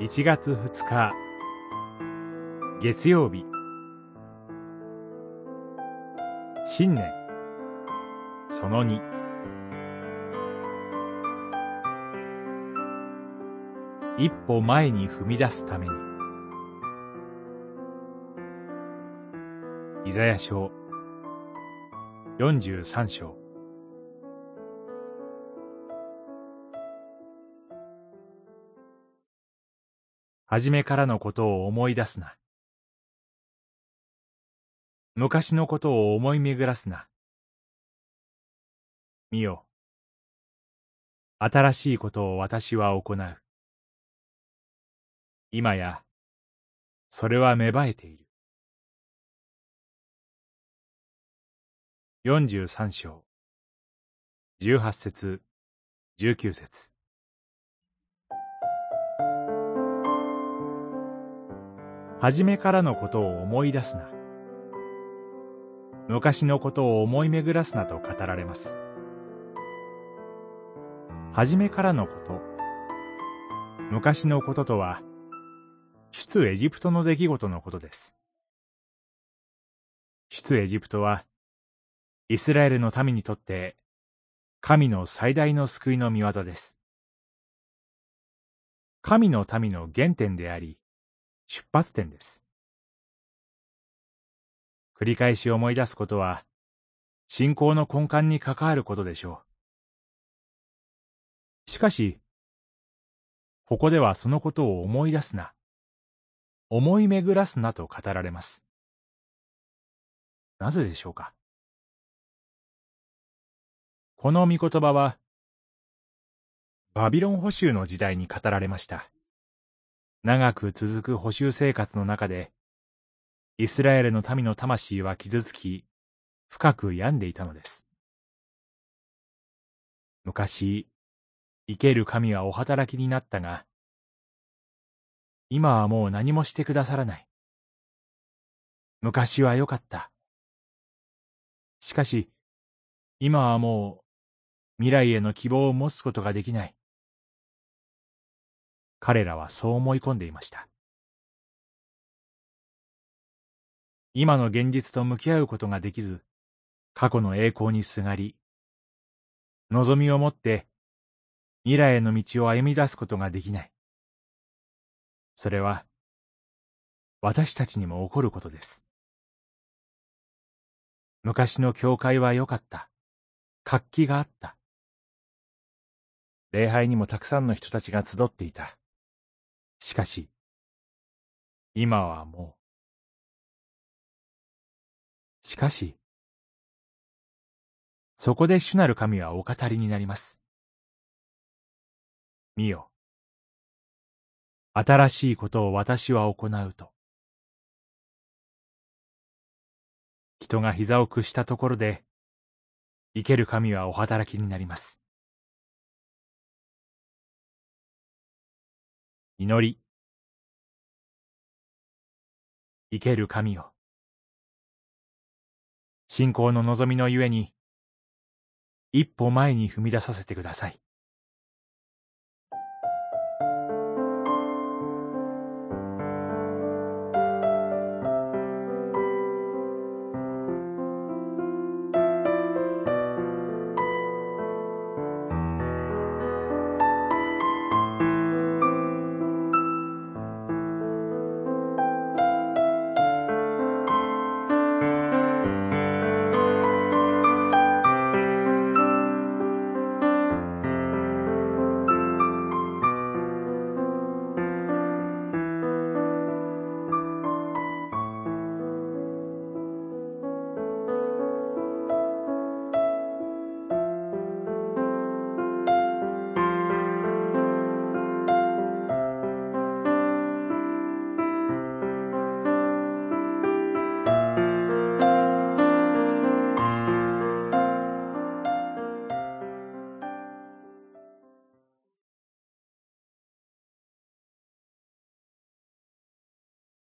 1月2日。月曜日。新年。その2一歩前に踏み出すために。イザヤ書。43章。初めからのことを思い出すな。昔のことを思い巡らすな。見よ。新しいことを私は行う。今や、それは芽生えている。43章、18節、19節初めからのことを思い出すな。昔のことを思い巡らすなと語られます。初めからのこと、昔のこととは、出エジプトの出来事のことです。出エジプトは、イスラエルの民にとって、神の最大の救いの見業です。神の民の原点であり、出発点です。繰り返し思い出すことは、信仰の根幹に関わることでしょう。しかし、ここではそのことを思い出すな、思い巡らすなと語られます。なぜでしょうか？この御言葉は、バビロン捕囚の時代に語られました。長く続く補修生活の中で、イスラエルの民の魂は傷つき、深く病んでいたのです。昔、生ける神はお働きになったが、今はもう何もしてくださらない。昔は良かった。しかし、今はもう未来への希望を持つことができない。彼らはそう思い込んでいました。今の現実と向き合うことができず、過去の栄光にすがり、望みを持って未来への道を歩み出すことができない。それは、私たちにも起こることです。昔の教会は良かった。活気があった。礼拝にもたくさんの人たちが集っていた。しかし、今はもう。しかし、そこで主なる神はお語りになります。見よ。新しいことを私は行うと。人が膝を屈したところで、生ける神はお働きになります。祈り。生ける神よ。信仰の望みのゆえに、一歩前に踏み出させてください。